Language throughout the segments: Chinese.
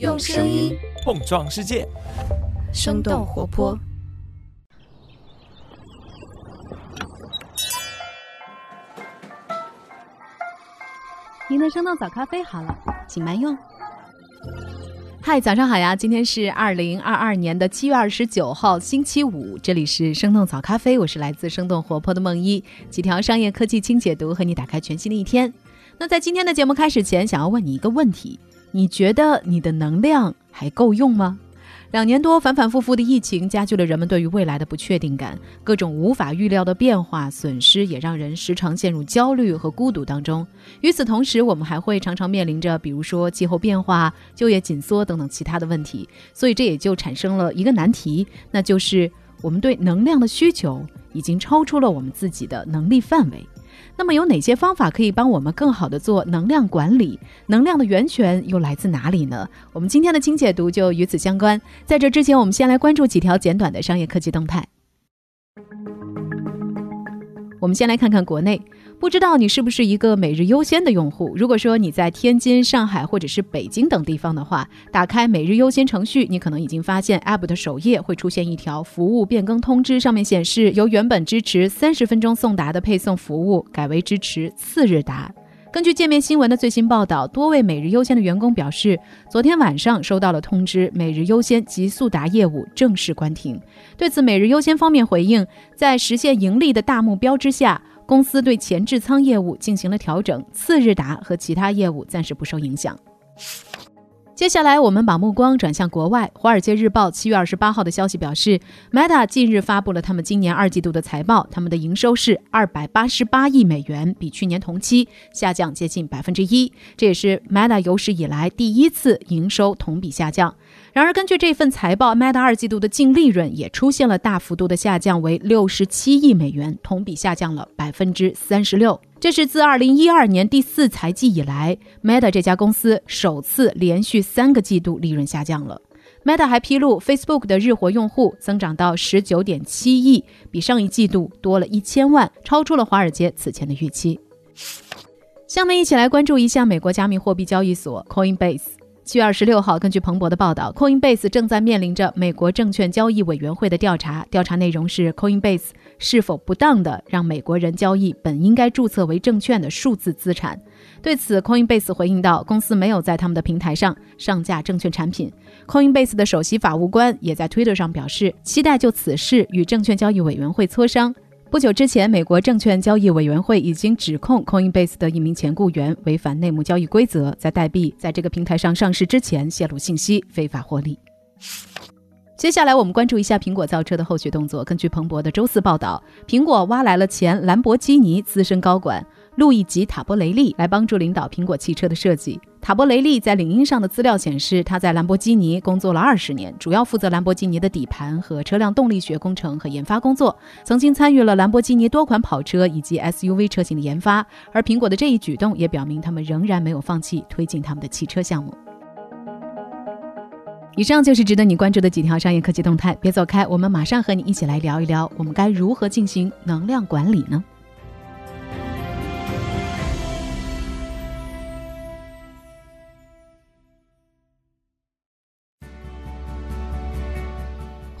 用声音碰撞世界，生动活泼。您的生动早咖啡好了，请慢用。嗨，早上好呀！今天是二零二二年的七月二十九号，星期五。这里是生动早咖啡，我是来自生动活泼的梦一。几条商业科技轻解读，和你打开全新的一天。那在今天的节目开始前，想要问你一个问题：你觉得你的能量还够用吗？两年多反反复复的疫情加剧了人们对于未来的不确定感，各种无法预料的变化、损失也让人时常陷入焦虑和孤独当中。与此同时，我们还会常常面临着，比如说气候变化、就业紧缩等等其他的问题。所以这也就产生了一个难题，那就是我们对能量的需求已经超出了我们自己的能力范围。那么有哪些方法可以帮我们更好的做能量管理？能量的源泉又来自哪里呢？我们今天的清解读就与此相关。在这之前，我们先来关注几条简短的商业科技动态。我们先来看看国内。不知道你是不是一个每日优先的用户？如果说你在天津、上海或者是北京等地方的话，打开每日优先程序，你可能已经发现 App 的首页会出现一条服务变更通知，上面显示由原本支持三十分钟送达的配送服务改为支持次日达。根据界面新闻的最新报道，多位每日优先的员工表示，昨天晚上收到了通知，每日优先及速达业务正式关停。对此，每日优先方面回应，在实现盈利的大目标之下。公司对前置仓业务进行了调整，次日达和其他业务暂时不受影响。接下来，我们把目光转向国外。《华尔街日报》七月二十八号的消息表示，Meta 近日发布了他们今年二季度的财报，他们的营收是二百八十八亿美元，比去年同期下降接近百分之一，这也是 Meta 有史以来第一次营收同比下降。然而，根据这份财报，Meta 二季度的净利润也出现了大幅度的下降，为六十七亿美元，同比下降了百分之三十六。这是自二零一二年第四财季以来，Meta 这家公司首次连续三个季度利润下降了。Meta 还披露，Facebook 的日活用户增长到十九点七亿，比上一季度多了一千万，超出了华尔街此前的预期。下面一起来关注一下美国加密货币交易所 Coinbase。七月二十六号，根据彭博的报道，Coinbase 正在面临着美国证券交易委员会的调查。调查内容是 Coinbase 是否不当的让美国人交易本应该注册为证券的数字资产。对此，Coinbase 回应道，公司没有在他们的平台上上架证券产品。Coinbase 的首席法务官也在 Twitter 上表示，期待就此事与证券交易委员会磋商。不久之前，美国证券交易委员会已经指控 Coinbase 的一名前雇员违反内幕交易规则，在代币在这个平台上上市之前泄露信息，非法获利。接下来，我们关注一下苹果造车的后续动作。根据彭博的周四报道，苹果挖来了前兰博基尼资深高管。路易吉·塔波雷利来帮助领导苹果汽车的设计。塔波雷利在领英上的资料显示，他在兰博基尼工作了二十年，主要负责兰博基尼的底盘和车辆动力学工程和研发工作，曾经参与了兰博基尼多款跑车以及 SUV 车型的研发。而苹果的这一举动也表明，他们仍然没有放弃推进他们的汽车项目。以上就是值得你关注的几条商业科技动态，别走开，我们马上和你一起来聊一聊，我们该如何进行能量管理呢？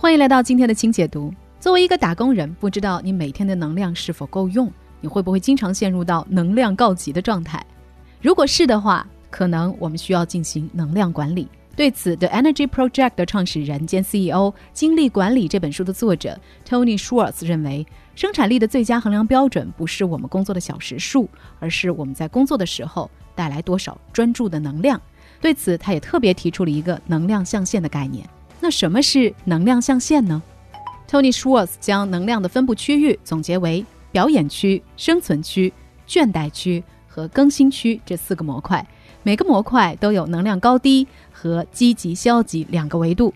欢迎来到今天的轻解读。作为一个打工人，不知道你每天的能量是否够用？你会不会经常陷入到能量告急的状态？如果是的话，可能我们需要进行能量管理。对此，The Energy Project 的创始人兼 CEO、《精力管理》这本书的作者 Tony Schwartz 认为，生产力的最佳衡量标准不是我们工作的小时数，而是我们在工作的时候带来多少专注的能量。对此，他也特别提出了一个能量象限的概念。那什么是能量象限呢？Tony Schwartz 将能量的分布区域总结为表演区、生存区、倦怠区和更新区这四个模块，每个模块都有能量高低和积极消极两个维度。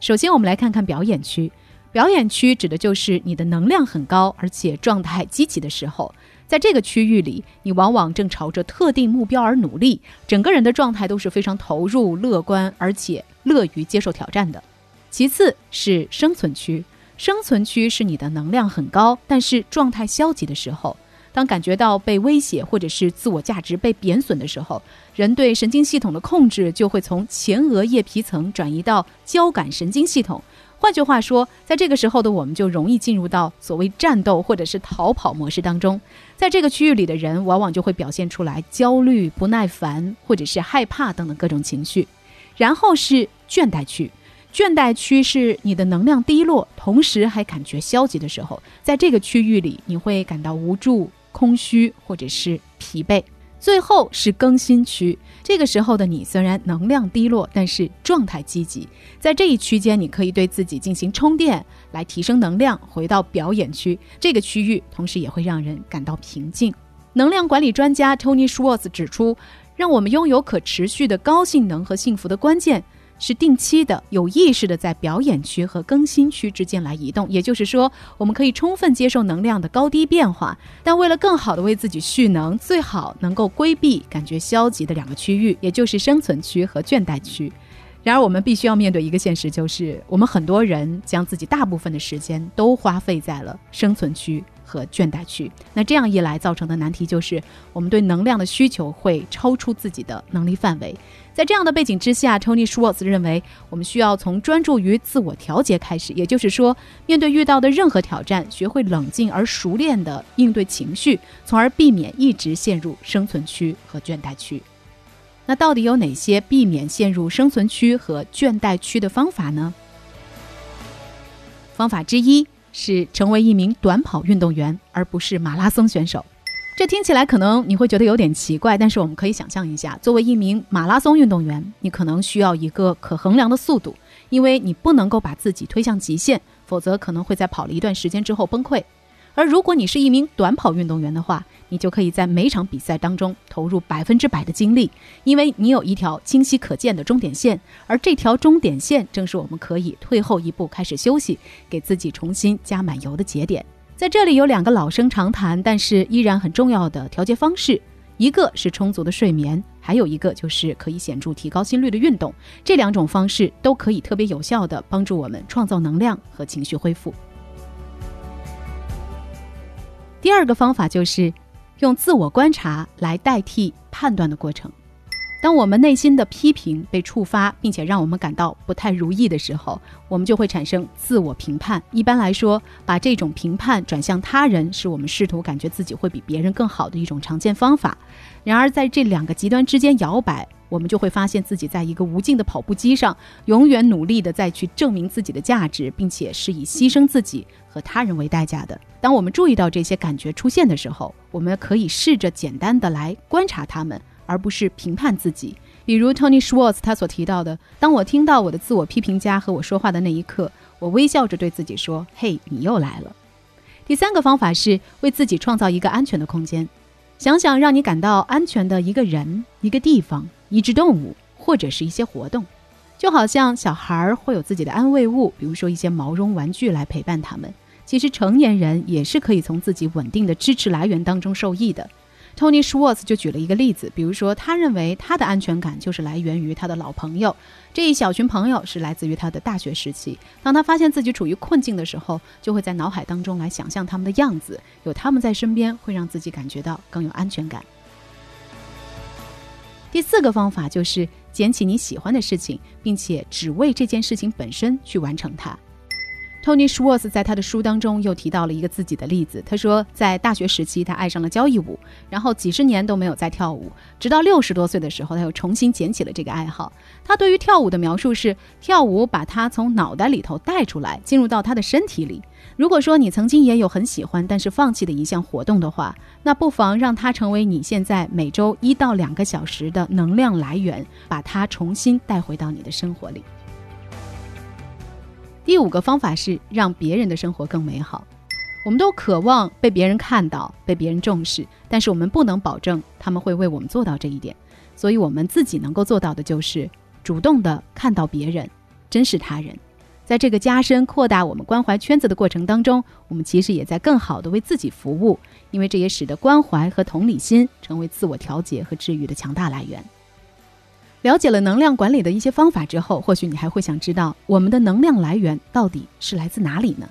首先，我们来看看表演区。表演区指的就是你的能量很高，而且状态积极的时候，在这个区域里，你往往正朝着特定目标而努力，整个人的状态都是非常投入、乐观，而且乐于接受挑战的。其次是生存区，生存区是你的能量很高，但是状态消极的时候，当感觉到被威胁或者是自我价值被贬损的时候，人对神经系统的控制就会从前额叶皮层转移到交感神经系统。换句话说，在这个时候的我们就容易进入到所谓战斗或者是逃跑模式当中。在这个区域里的人，往往就会表现出来焦虑、不耐烦或者是害怕等等各种情绪。然后是倦怠区，倦怠区是你的能量低落，同时还感觉消极的时候，在这个区域里，你会感到无助、空虚或者是疲惫。最后是更新区，这个时候的你虽然能量低落，但是状态积极。在这一区间，你可以对自己进行充电，来提升能量，回到表演区。这个区域同时也会让人感到平静。能量管理专家 Tony Schwartz 指出，让我们拥有可持续的高性能和幸福的关键。是定期的、有意识的在表演区和更新区之间来移动，也就是说，我们可以充分接受能量的高低变化，但为了更好的为自己蓄能，最好能够规避感觉消极的两个区域，也就是生存区和倦怠区。然而，我们必须要面对一个现实，就是我们很多人将自己大部分的时间都花费在了生存区。和倦怠区，那这样一来造成的难题就是，我们对能量的需求会超出自己的能力范围。在这样的背景之下，Tony Schwartz 认为，我们需要从专注于自我调节开始，也就是说，面对遇到的任何挑战，学会冷静而熟练的应对情绪，从而避免一直陷入生存区和倦怠区。那到底有哪些避免陷入生存区和倦怠区的方法呢？方法之一。是成为一名短跑运动员，而不是马拉松选手。这听起来可能你会觉得有点奇怪，但是我们可以想象一下，作为一名马拉松运动员，你可能需要一个可衡量的速度，因为你不能够把自己推向极限，否则可能会在跑了一段时间之后崩溃。而如果你是一名短跑运动员的话，你就可以在每场比赛当中投入百分之百的精力，因为你有一条清晰可见的终点线，而这条终点线正是我们可以退后一步开始休息，给自己重新加满油的节点。在这里有两个老生常谈，但是依然很重要的调节方式，一个是充足的睡眠，还有一个就是可以显著提高心率的运动。这两种方式都可以特别有效地帮助我们创造能量和情绪恢复。第二个方法就是用自我观察来代替判断的过程。当我们内心的批评被触发，并且让我们感到不太如意的时候，我们就会产生自我评判。一般来说，把这种评判转向他人，是我们试图感觉自己会比别人更好的一种常见方法。然而，在这两个极端之间摇摆。我们就会发现自己在一个无尽的跑步机上，永远努力的再去证明自己的价值，并且是以牺牲自己和他人为代价的。当我们注意到这些感觉出现的时候，我们可以试着简单的来观察他们，而不是评判自己。比如 Tony Schwartz 他所提到的：“当我听到我的自我批评家和我说话的那一刻，我微笑着对自己说：‘嘿，你又来了。’”第三个方法是为自己创造一个安全的空间，想想让你感到安全的一个人、一个地方。一只动物，或者是一些活动，就好像小孩儿会有自己的安慰物，比如说一些毛绒玩具来陪伴他们。其实成年人也是可以从自己稳定的支持来源当中受益的。Tony Schwartz 就举了一个例子，比如说他认为他的安全感就是来源于他的老朋友，这一小群朋友是来自于他的大学时期。当他发现自己处于困境的时候，就会在脑海当中来想象他们的样子，有他们在身边，会让自己感觉到更有安全感。第四个方法就是捡起你喜欢的事情，并且只为这件事情本身去完成它。Tony Schwartz 在他的书当中又提到了一个自己的例子。他说，在大学时期，他爱上了交谊舞，然后几十年都没有再跳舞，直到六十多岁的时候，他又重新捡起了这个爱好。他对于跳舞的描述是：跳舞把他从脑袋里头带出来，进入到他的身体里。如果说你曾经也有很喜欢但是放弃的一项活动的话，那不妨让它成为你现在每周一到两个小时的能量来源，把它重新带回到你的生活里。第五个方法是让别人的生活更美好。我们都渴望被别人看到、被别人重视，但是我们不能保证他们会为我们做到这一点。所以，我们自己能够做到的就是主动的看到别人，珍视他人。在这个加深、扩大我们关怀圈子的过程当中，我们其实也在更好的为自己服务，因为这也使得关怀和同理心成为自我调节和治愈的强大来源。了解了能量管理的一些方法之后，或许你还会想知道，我们的能量来源到底是来自哪里呢？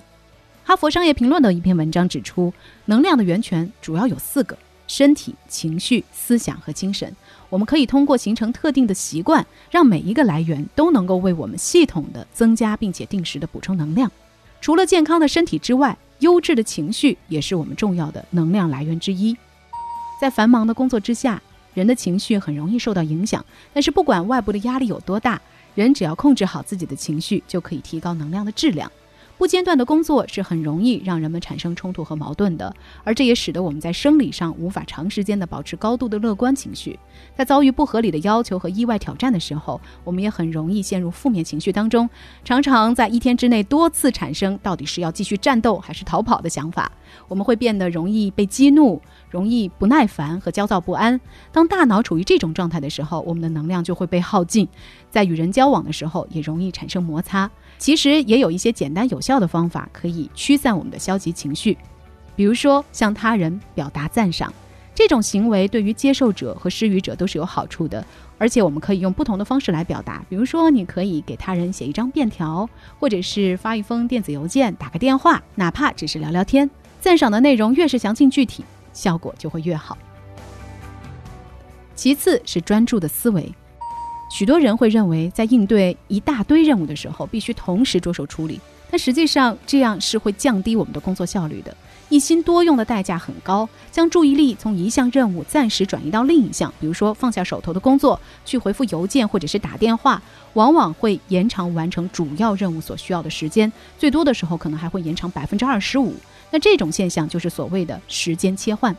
哈佛商业评论的一篇文章指出，能量的源泉主要有四个：身体、情绪、思想和精神。我们可以通过形成特定的习惯，让每一个来源都能够为我们系统的增加，并且定时的补充能量。除了健康的身体之外，优质的情绪也是我们重要的能量来源之一。在繁忙的工作之下，人的情绪很容易受到影响。但是不管外部的压力有多大，人只要控制好自己的情绪，就可以提高能量的质量。不间断的工作是很容易让人们产生冲突和矛盾的，而这也使得我们在生理上无法长时间的保持高度的乐观情绪。在遭遇不合理的要求和意外挑战的时候，我们也很容易陷入负面情绪当中，常常在一天之内多次产生到底是要继续战斗还是逃跑的想法。我们会变得容易被激怒，容易不耐烦和焦躁不安。当大脑处于这种状态的时候，我们的能量就会被耗尽，在与人交往的时候也容易产生摩擦。其实也有一些简单有效的方法可以驱散我们的消极情绪，比如说向他人表达赞赏，这种行为对于接受者和施予者都是有好处的。而且我们可以用不同的方式来表达，比如说你可以给他人写一张便条，或者是发一封电子邮件、打个电话，哪怕只是聊聊天。赞赏的内容越是详尽具体，效果就会越好。其次是专注的思维。许多人会认为，在应对一大堆任务的时候，必须同时着手处理。但实际上，这样是会降低我们的工作效率的。一心多用的代价很高，将注意力从一项任务暂时转移到另一项，比如说放下手头的工作去回复邮件或者是打电话，往往会延长完成主要任务所需要的时间，最多的时候可能还会延长百分之二十五。那这种现象就是所谓的时间切换。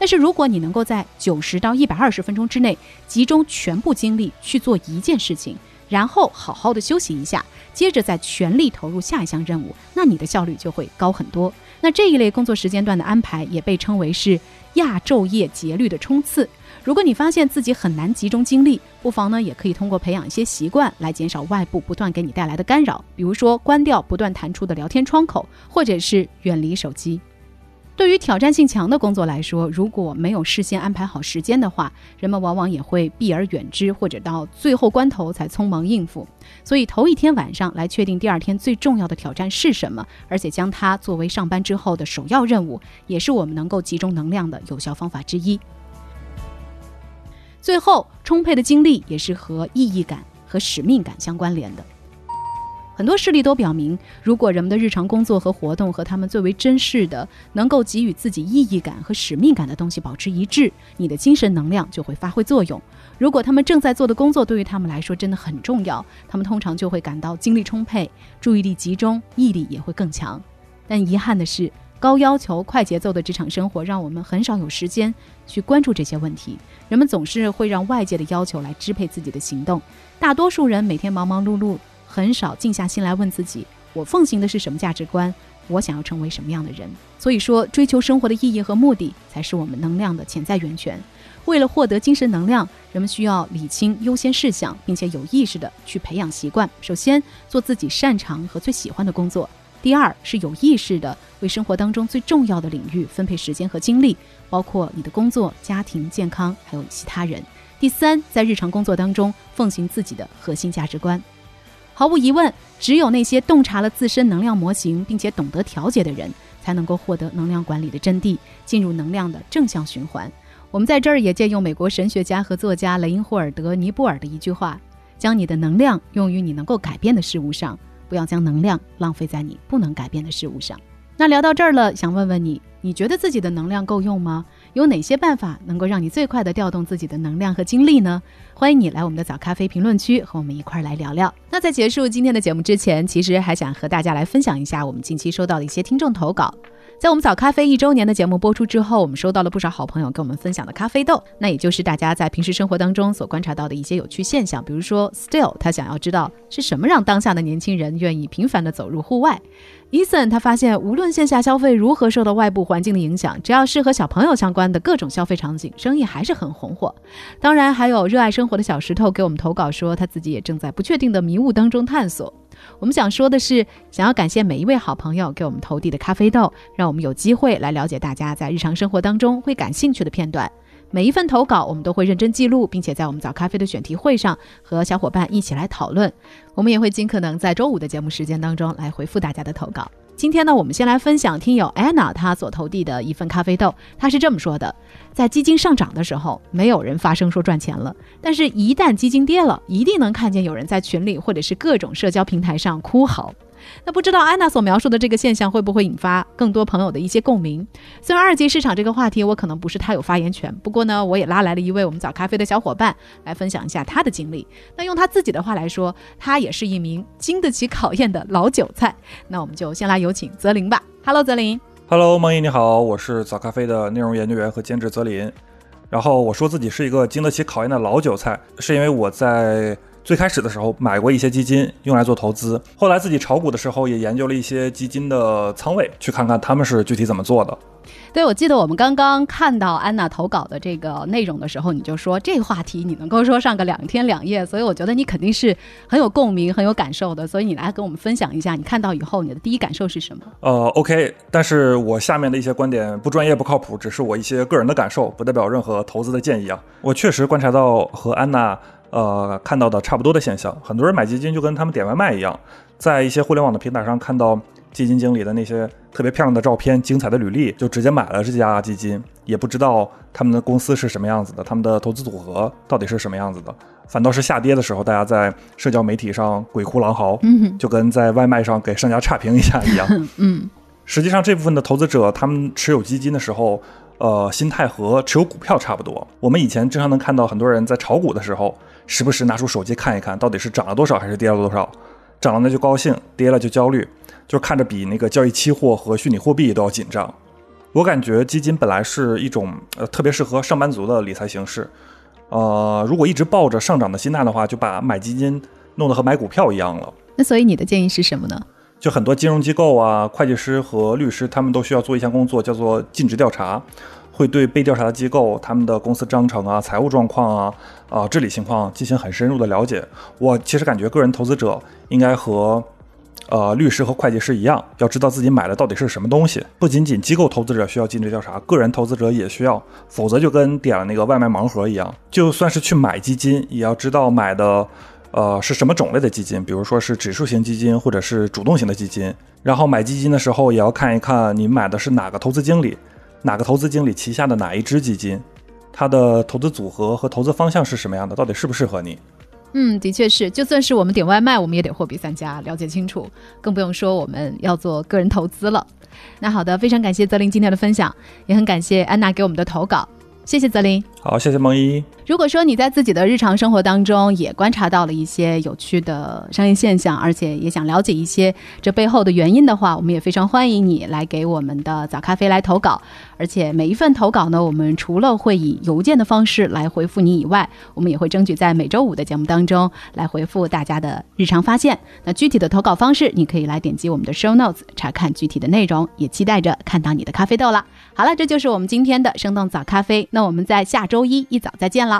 但是，如果你能够在九十到一百二十分钟之内集中全部精力去做一件事情，然后好好的休息一下，接着再全力投入下一项任务，那你的效率就会高很多。那这一类工作时间段的安排也被称为是亚昼夜节律的冲刺。如果你发现自己很难集中精力，不妨呢也可以通过培养一些习惯来减少外部不断给你带来的干扰，比如说关掉不断弹出的聊天窗口，或者是远离手机。对于挑战性强的工作来说，如果没有事先安排好时间的话，人们往往也会避而远之，或者到最后关头才匆忙应付。所以，头一天晚上来确定第二天最重要的挑战是什么，而且将它作为上班之后的首要任务，也是我们能够集中能量的有效方法之一。最后，充沛的精力也是和意义感和使命感相关联的。很多事例都表明，如果人们的日常工作和活动和他们最为珍视的、能够给予自己意义感和使命感的东西保持一致，你的精神能量就会发挥作用。如果他们正在做的工作对于他们来说真的很重要，他们通常就会感到精力充沛、注意力集中、毅力也会更强。但遗憾的是，高要求、快节奏的职场生活让我们很少有时间去关注这些问题。人们总是会让外界的要求来支配自己的行动。大多数人每天忙忙碌碌。很少静下心来问自己：我奉行的是什么价值观？我想要成为什么样的人？所以说，追求生活的意义和目的，才是我们能量的潜在源泉。为了获得精神能量，人们需要理清优先事项，并且有意识的去培养习惯。首先，做自己擅长和最喜欢的工作；第二，是有意识的为生活当中最重要的领域分配时间和精力，包括你的工作、家庭、健康，还有其他人；第三，在日常工作当中奉行自己的核心价值观。毫无疑问，只有那些洞察了自身能量模型，并且懂得调节的人，才能够获得能量管理的真谛，进入能量的正向循环。我们在这儿也借用美国神学家和作家雷因霍尔德·尼布尔的一句话：“将你的能量用于你能够改变的事物上，不要将能量浪费在你不能改变的事物上。”那聊到这儿了，想问问你，你觉得自己的能量够用吗？有哪些办法能够让你最快的调动自己的能量和精力呢？欢迎你来我们的早咖啡评论区和我们一块儿来聊聊。那在结束今天的节目之前，其实还想和大家来分享一下我们近期收到的一些听众投稿。在我们早咖啡一周年的节目播出之后，我们收到了不少好朋友跟我们分享的咖啡豆，那也就是大家在平时生活当中所观察到的一些有趣现象。比如说，Still 他想要知道是什么让当下的年轻人愿意频繁的走入户外。Ethan 他发现，无论线下消费如何受到外部环境的影响，只要是和小朋友相关的各种消费场景，生意还是很红火。当然，还有热爱生活的小石头给我们投稿说，他自己也正在不确定的迷雾当中探索。我们想说的是，想要感谢每一位好朋友给我们投递的咖啡豆，让我们有机会来了解大家在日常生活当中会感兴趣的片段。每一份投稿，我们都会认真记录，并且在我们早咖啡的选题会上和小伙伴一起来讨论。我们也会尽可能在周五的节目时间当中来回复大家的投稿。今天呢，我们先来分享听友安娜她所投递的一份咖啡豆。她是这么说的：在基金上涨的时候，没有人发声说赚钱了；但是，一旦基金跌了，一定能看见有人在群里或者是各种社交平台上哭嚎。那不知道安娜所描述的这个现象会不会引发更多朋友的一些共鸣？虽然二级市场这个话题我可能不是太有发言权，不过呢，我也拉来了一位我们早咖啡的小伙伴来分享一下他的经历。那用他自己的话来说，他也是一名经得起考验的老韭菜。那我们就先来有请泽林吧。Hello，泽林。Hello，梦怡你好，我是早咖啡的内容研究员和监制泽林。然后我说自己是一个经得起考验的老韭菜，是因为我在。最开始的时候买过一些基金用来做投资，后来自己炒股的时候也研究了一些基金的仓位，去看看他们是具体怎么做的。对，我记得我们刚刚看到安娜投稿的这个内容的时候，你就说这个话题你能够说上个两天两夜，所以我觉得你肯定是很有共鸣、很有感受的。所以你来跟我们分享一下，你看到以后你的第一感受是什么？呃，OK，但是我下面的一些观点不专业、不靠谱，只是我一些个人的感受，不代表任何投资的建议啊。我确实观察到和安娜。呃，看到的差不多的现象，很多人买基金就跟他们点外卖一样，在一些互联网的平台上看到基金经理的那些特别漂亮的照片、精彩的履历，就直接买了这家基金，也不知道他们的公司是什么样子的，他们的投资组合到底是什么样子的。反倒是下跌的时候，大家在社交媒体上鬼哭狼嚎，就跟在外卖上给商家差评一下一样。嗯，实际上这部分的投资者，他们持有基金的时候。呃，心态和持有股票差不多。我们以前经常能看到很多人在炒股的时候，时不时拿出手机看一看，到底是涨了多少还是跌了多少。涨了那就高兴，跌了就焦虑，就看着比那个交易期货和虚拟货币都要紧张。我感觉基金本来是一种呃特别适合上班族的理财形式。呃，如果一直抱着上涨的心态的话，就把买基金弄得和买股票一样了。那所以你的建议是什么呢？就很多金融机构啊、会计师和律师，他们都需要做一项工作，叫做尽职调查，会对被调查的机构、他们的公司章程啊、财务状况啊、啊治理情况进行很深入的了解。我其实感觉个人投资者应该和呃律师和会计师一样，要知道自己买的到底是什么东西。不仅仅机构投资者需要尽职调查，个人投资者也需要，否则就跟点了那个外卖盲盒一样。就算是去买基金，也要知道买的。呃，是什么种类的基金？比如说是指数型基金，或者是主动型的基金。然后买基金的时候，也要看一看你买的是哪个投资经理，哪个投资经理旗下的哪一支基金，它的投资组合和投资方向是什么样的，到底适不适合你？嗯，的确是，就算是我们点外卖，我们也得货比三家，了解清楚，更不用说我们要做个人投资了。那好的，非常感谢泽林今天的分享，也很感谢安娜给我们的投稿。谢谢泽林，好，谢谢梦一。如果说你在自己的日常生活当中也观察到了一些有趣的商业现象，而且也想了解一些这背后的原因的话，我们也非常欢迎你来给我们的早咖啡来投稿。而且每一份投稿呢，我们除了会以邮件的方式来回复你以外，我们也会争取在每周五的节目当中来回复大家的日常发现。那具体的投稿方式，你可以来点击我们的 show notes 查看具体的内容。也期待着看到你的咖啡豆了。好了，这就是我们今天的生动早咖啡。那我们在下周一一早再见了，